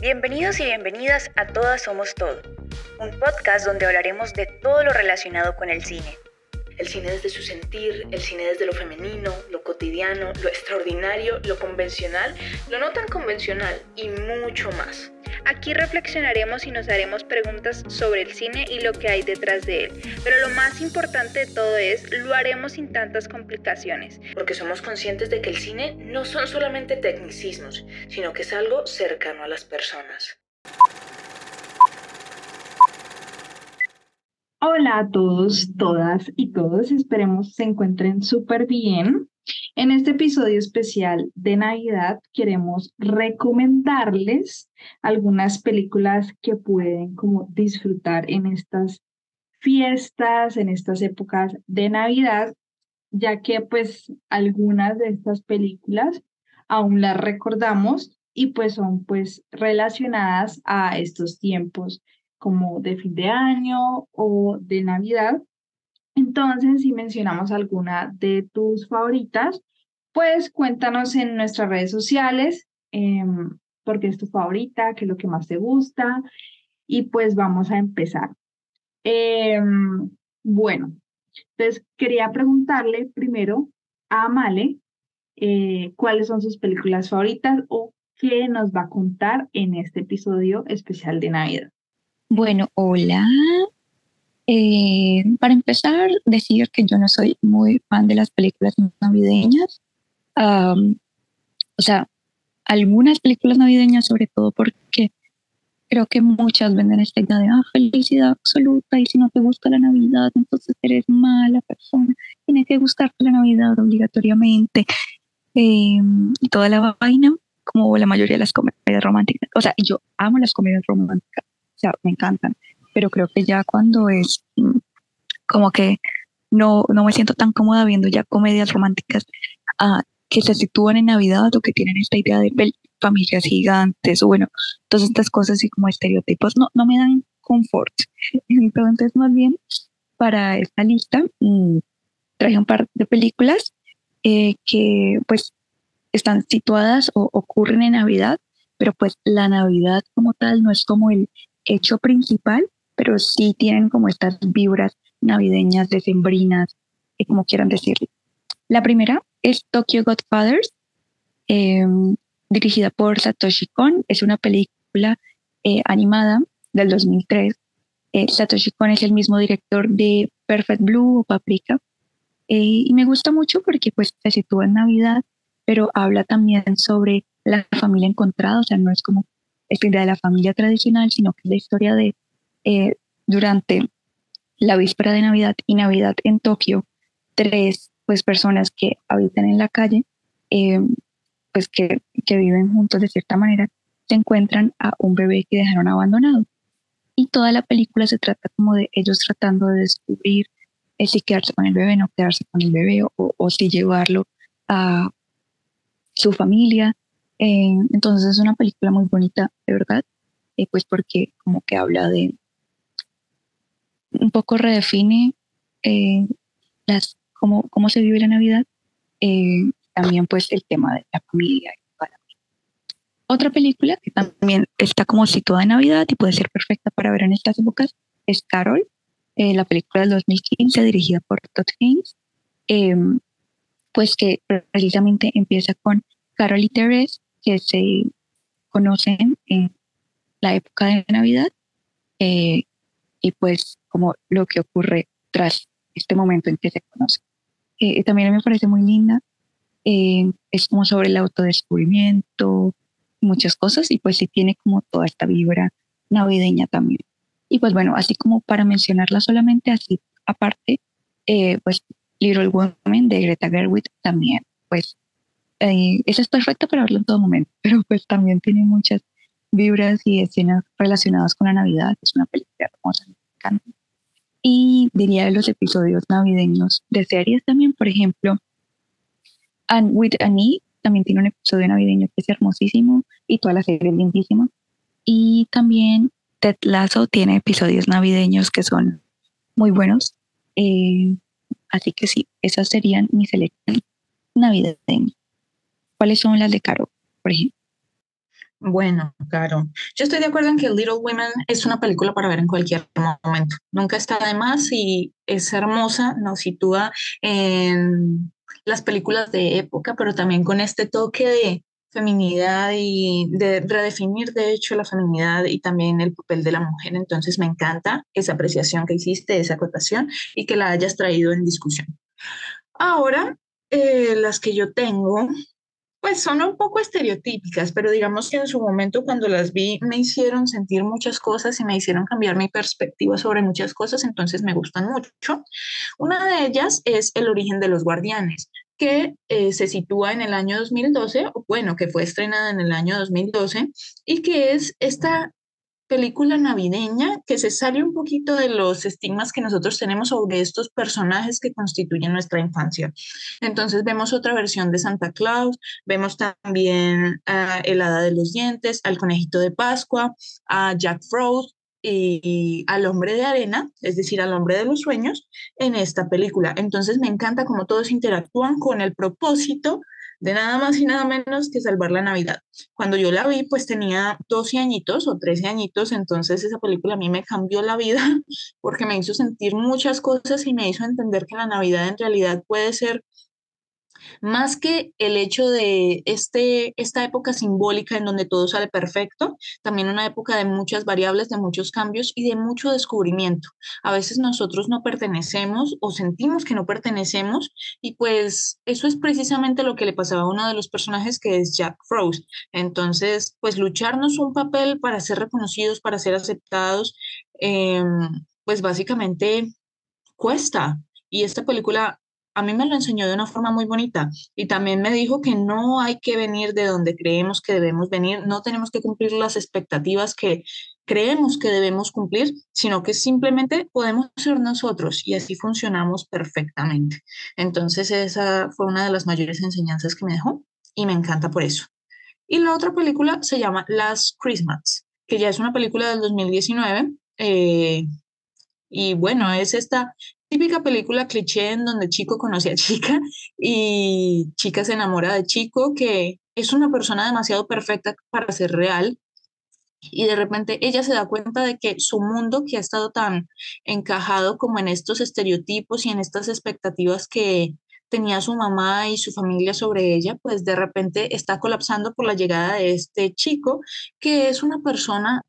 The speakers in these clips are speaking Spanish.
Bienvenidos y bienvenidas a Todas Somos Todo, un podcast donde hablaremos de todo lo relacionado con el cine. El cine desde su sentir, el cine desde lo femenino, lo cotidiano, lo extraordinario, lo convencional, lo no tan convencional y mucho más. Aquí reflexionaremos y nos haremos preguntas sobre el cine y lo que hay detrás de él. Pero lo más importante de todo es, lo haremos sin tantas complicaciones. Porque somos conscientes de que el cine no son solamente tecnicismos, sino que es algo cercano a las personas. Hola a todos, todas y todos, esperemos se encuentren súper bien. En este episodio especial de Navidad queremos recomendarles algunas películas que pueden como disfrutar en estas fiestas, en estas épocas de Navidad, ya que pues algunas de estas películas aún las recordamos y pues son pues relacionadas a estos tiempos como de fin de año o de Navidad. Entonces, si mencionamos alguna de tus favoritas, pues cuéntanos en nuestras redes sociales eh, por qué es tu favorita, qué es lo que más te gusta y pues vamos a empezar. Em, bueno, entonces quería preguntarle primero a Amale eh, cuáles son sus películas favoritas o qué nos va a contar en este episodio especial de Navidad. Bueno, hola. Eh, para empezar, decir que yo no soy muy fan de las películas navideñas. o sea, algunas películas navideñas, sobre todo porque creo que muchas venden esta idea de ah, felicidad absoluta y si no te gusta la Navidad, entonces eres mala persona. Tiene que gustarte la Navidad obligatoriamente. Em, toda la vaina, como la mayoría de las comedias románticas. O sea, yo amo las comedias románticas o sea, me encantan, pero creo que ya cuando es mm, como que no, no me siento tan cómoda viendo ya comedias románticas ah, que se sitúan en Navidad o que tienen esta idea de familias gigantes o bueno, todas estas cosas y como estereotipos, no, no me dan confort. Entonces, más bien, para esta lista mm, traje un par de películas eh, que pues están situadas o ocurren en Navidad, pero pues la Navidad como tal no es como el hecho principal, pero sí tienen como estas vibras navideñas, decembrinas, y como quieran decirlo. La primera es Tokyo Godfathers, em, dirigida por Satoshi Kon. Es una película eh, animada del 2003. Eh, Satoshi Kon es el mismo director de Perfect Blue o Paprika. Eh, y me gusta mucho porque pues se sitúa en Navidad, pero habla también sobre la familia encontrada, o sea, no es como esta idea de la familia tradicional, sino que es la historia de eh, durante la víspera de Navidad y Navidad en Tokio, tres pues personas que habitan en la calle, eh, pues que, que viven juntos de cierta manera, se encuentran a un bebé que dejaron abandonado. Y toda la película se trata como de ellos tratando de descubrir si quedarse con el bebé, no quedarse con el bebé, o, o si llevarlo a su familia, eh, entonces es una película muy bonita, de verdad, eh, pues porque como que habla de, un poco redefine eh, las, cómo, cómo se vive la Navidad, también pues el tema de la familia. Otra película que también está como situada en Navidad y puede ser perfecta para ver en estas épocas es Carol, la película del 2015 dirigida por Todd Haynes, pues que precisamente empieza con Carol y Therese que se conocen en la época de Navidad eh, y pues como lo que ocurre tras este momento en que se conocen. Eh, también me parece muy linda, eh, es como sobre el autodescubrimiento, muchas cosas y pues sí tiene como toda esta vibra navideña también. Y pues bueno, así como para mencionarla solamente, así aparte, pues Little Woman de Greta Gerwig también, pues eh, esa es perfecta para verlo en todo momento, pero pues también tiene muchas vibras y escenas relacionadas con la Navidad. Es una película hermosa, me encanta. Y diría de los episodios navideños de series también, por ejemplo, And with Annie también tiene un episodio navideño que es hermosísimo y toda la serie es lindísima. Y también Ted Lasso tiene episodios navideños que son muy buenos. Eh, así que sí, esas serían mis elecciones navideñas. ¿Cuáles son las de Caro, por ejemplo? Bueno, claro. Yo estoy de acuerdo en que Little Women es una película para ver en cualquier momento. Nunca está de más y es hermosa, nos sitúa en las películas de época, pero también con este toque de feminidad y de redefinir de hecho la feminidad y también el papel de la mujer. Entonces me encanta esa apreciación que hiciste, esa acotación y que la hayas traído en discusión. Ahora, eh, las que yo tengo, pues son un poco estereotípicas, pero digamos que en su momento cuando las vi me hicieron sentir muchas cosas y me hicieron cambiar mi perspectiva sobre muchas cosas, entonces me gustan mucho. Una de ellas es El origen de los guardianes, que eh, se sitúa en el año 2012, bueno, que fue estrenada en el año 2012 y que es esta película navideña que se sale un poquito de los estigmas que nosotros tenemos sobre estos personajes que constituyen nuestra infancia. Entonces vemos otra versión de Santa Claus, vemos también a El Hada de los Dientes, al Conejito de Pascua, a Jack Frost y al hombre de arena, es decir, al hombre de los sueños, en esta película. Entonces me encanta cómo todos interactúan con el propósito de nada más y nada menos que salvar la Navidad. Cuando yo la vi, pues tenía 12 añitos o 13 añitos, entonces esa película a mí me cambió la vida porque me hizo sentir muchas cosas y me hizo entender que la Navidad en realidad puede ser más que el hecho de este, esta época simbólica en donde todo sale perfecto, también una época de muchas variables, de muchos cambios y de mucho descubrimiento. A veces nosotros no pertenecemos o sentimos que no pertenecemos y pues eso es precisamente lo que le pasaba a uno de los personajes que es Jack Frost. Entonces, pues lucharnos un papel para ser reconocidos, para ser aceptados, em, pues básicamente cuesta. Y esta película a mí me lo enseñó de una forma muy bonita y también me dijo que no hay que venir de donde creemos que debemos venir, no tenemos que cumplir las expectativas que creemos que debemos cumplir, sino que simplemente podemos ser nosotros y así funcionamos perfectamente. Entonces esa fue una de las mayores enseñanzas que me dejó y me encanta por eso. Y la otra película se llama Last Christmas, que ya es una película del 2019. Eh, y bueno, es esta típica película cliché en donde chico conoce a chica y chica se enamora de chico, que es una persona demasiado perfecta para ser real. Y de repente ella se da cuenta de que su mundo, que ha estado tan encajado como en estos estereotipos y en estas expectativas que tenía su mamá y su familia sobre ella, pues de repente está colapsando por la llegada de este chico, que es una persona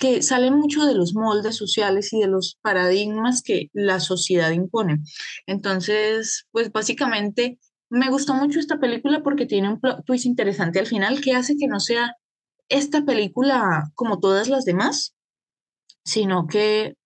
que sale mucho de los moldes sociales y de los paradigmas que la sociedad impone. Entonces, pues básicamente me gustó mucho esta película porque tiene un plot twist interesante al final que hace que no sea esta película como todas las demás, sino que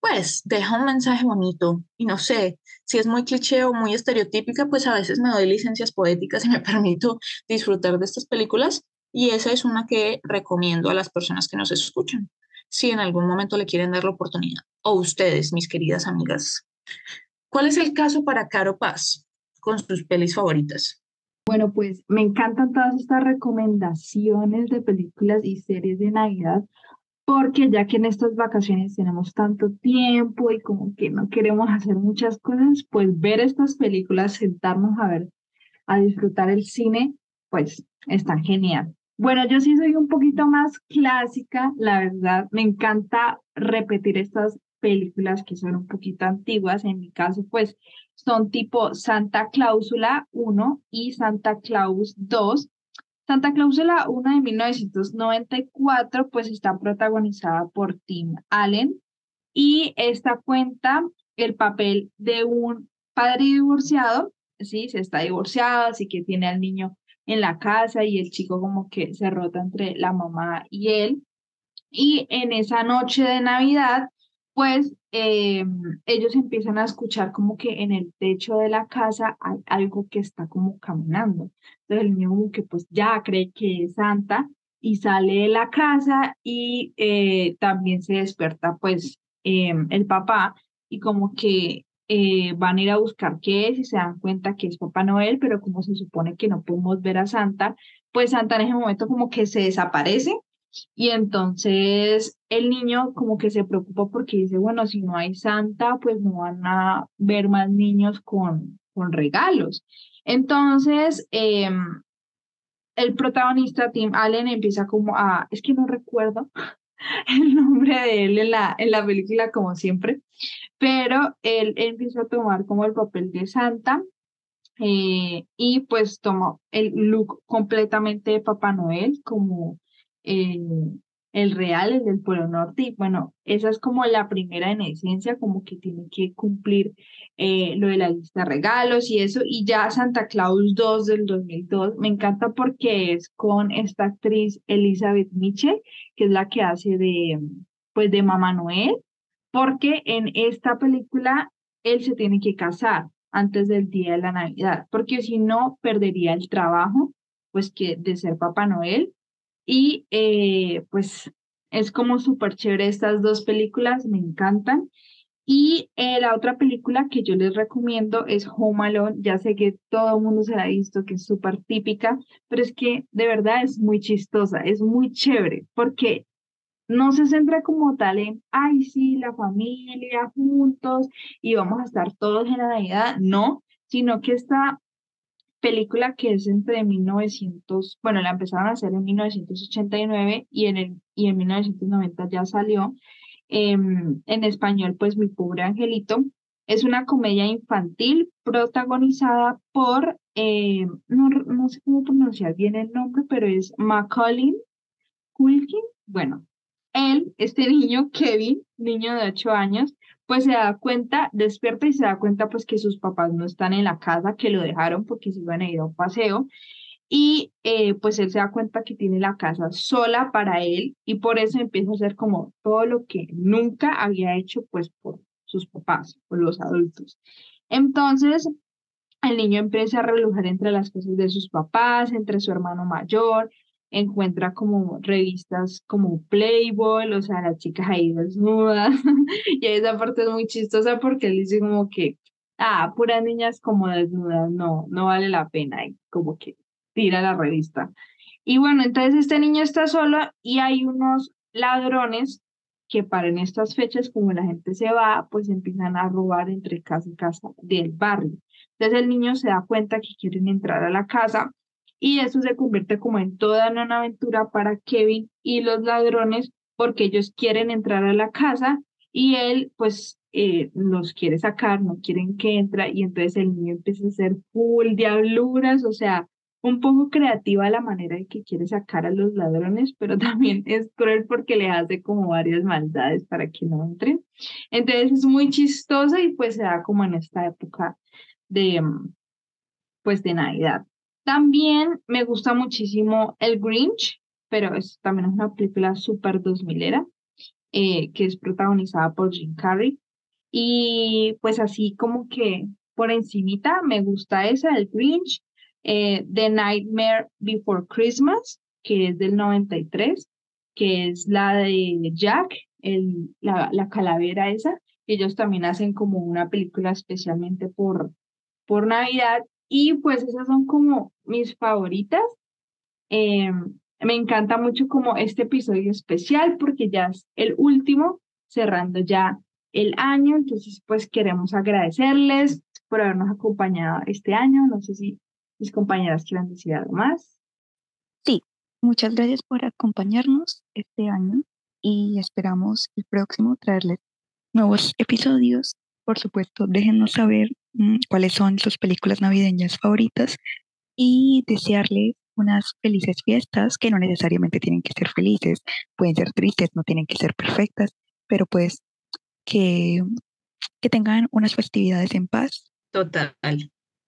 pues deja un mensaje bonito y no sé, si es muy cliché o muy estereotípica, pues a veces me doy licencias poéticas y me permito disfrutar de estas películas, y esa es una que recomiendo a las personas que nos escuchan, si en algún momento le quieren dar la oportunidad. O ustedes, mis queridas amigas. ¿Cuál es el caso para Caro Paz con sus pelis favoritas? Bueno, pues me encantan todas estas recomendaciones de películas y series de Navidad, porque ya que en estas vacaciones tenemos tanto tiempo y como que no queremos hacer muchas cosas, pues ver estas películas, sentarnos a ver, a disfrutar el cine, pues está genial. Bueno, yo sí soy un poquito más clásica, la verdad. Me encanta repetir estas películas que son un poquito antiguas. En mi caso, pues son tipo Santa Cláusula 1 y Santa Claus 2. Santa Cláusula 1 de 1994, pues está protagonizada por Tim Allen y esta cuenta el papel de un padre divorciado, sí, se está divorciado, así que tiene al niño en la casa y el chico como que se rota entre la mamá y él. Y en esa noche de Navidad, pues eh, ellos empiezan a escuchar como que en el techo de la casa hay algo que está como caminando. Entonces el niño como que pues ya cree que es Santa y sale de la casa y eh, también se despierta pues em, el papá y como que eh, van a ir a buscar qué es y se dan cuenta que es Papá Noel, pero como se supone que no podemos ver a Santa, pues Santa en ese momento como que se desaparece y entonces el niño como que se preocupa porque dice, bueno, si no hay Santa, pues no van a ver más niños con, con regalos. Entonces, em, el protagonista, Tim Allen, empieza como a, es que no recuerdo el nombre de él en la, en la película como siempre, pero él, empieza a tomar como el papel de Santa eh, y pues tomó el look completamente de Papá Noel como eh, el real, el del Polo Norte, y bueno, esa es como la primera en esencia, como que tiene que cumplir eh, lo de la lista de regalos y eso, y ya Santa Claus 2 del 2002, me encanta porque es con esta actriz Elizabeth Mitchell, que es la que hace de, pues, de Mamá Noel, porque en esta película él se tiene que casar antes del día de la Navidad, porque si no perdería el trabajo, pues que de ser Papá Noel y eh, pues es como súper chévere estas dos películas, me encantan. Y eh, la otra película que yo les recomiendo es Home Alone. Ya sé que todo el mundo se la ha visto, que es súper típica, pero es que de verdad es muy chistosa, es muy chévere, porque no se centra como tal en, ay, sí, la familia juntos y vamos a estar todos en la Navidad. No, sino que está película que es entre 1900, bueno, la empezaron a hacer en 1989 y en, el, y en 1990 ya salió. Em, en español, pues Mi Pobre Angelito. Es una comedia infantil protagonizada por, eh, no, no, sé cómo pronunciar bien el nombre, pero es Macaulay Culkin. Bueno, él, este niño, Kevin, niño de 8 años, pues se da cuenta, despierta y se da cuenta pues que sus papás no están en la casa, que lo dejaron porque se iban a ir a un paseo. Y eh, pues él se da cuenta que tiene la casa sola para él y por eso empieza a hacer como todo lo que nunca había hecho pues por sus papás, por los adultos. Entonces, el niño empieza a relujar entre las cosas de sus papás, entre su hermano mayor, encuentra como revistas como Playboy, o sea, las chicas ahí desnudas, y esa parte es muy chistosa porque él dice como que, ah, puras niñas como desnudas, no, no vale la pena, y como que tira la revista. Y bueno, entonces este niño está solo y hay unos ladrones que para en estas fechas, como la gente se va, pues empiezan a robar entre casa y casa del barrio. Entonces el niño se da cuenta que quieren entrar a la casa y eso se convierte como en toda una aventura para Kevin y los ladrones porque ellos quieren entrar a la casa y él pues eh, los quiere sacar, no quieren que entre y entonces el niño empieza a hacer full diabluras, o sea, un poco creativa la manera en que quiere sacar a los ladrones, pero también es cruel porque le hace como varias maldades para que no entren. Entonces es muy chistosa y pues se da como en esta época de pues de Navidad. También me gusta muchísimo El Grinch, pero es, también es una película súper 2000 era, eh, que es protagonizada por Jim Carrey. Y pues así como que por encimita me gusta esa, El Grinch, eh, The Nightmare Before Christmas, que es del 93, que es la de Jack, el, la, la calavera esa. Ellos también hacen como una película especialmente por, por Navidad y pues esas son como mis favoritas. Em, me encanta mucho como este episodio especial porque ya es el último, cerrando ya el año. Entonces, pues queremos agradecerles por habernos acompañado este año. No sé si mis compañeras quieran decir algo más. Sí, muchas gracias por acompañarnos este año y esperamos el próximo traerles nuevos episodios. Por supuesto, déjenos saber cuáles son sus películas navideñas favoritas y desearle unas felices fiestas que no necesariamente tienen que ser felices, pueden ser tristes, no tienen que ser perfectas, pero pues que, que tengan unas festividades en paz. Total,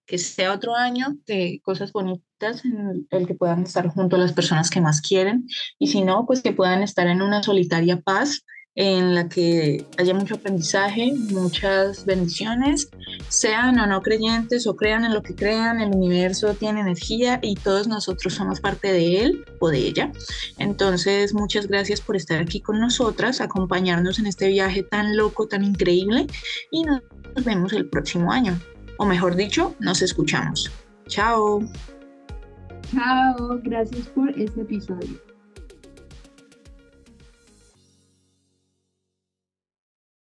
que sea otro año de cosas bonitas en el que puedan estar junto a las personas que más quieren y si no, pues que puedan estar en una solitaria paz en la que haya mucho aprendizaje, muchas bendiciones, sean o no creyentes o crean en lo que crean, el universo tiene energía y todos nosotros somos parte de él o de ella. Entonces, muchas gracias por estar aquí con nosotras, acompañarnos en este viaje tan loco, tan increíble y nos vemos el próximo año. O mejor dicho, nos escuchamos. Chao. Chao, gracias por este episodio.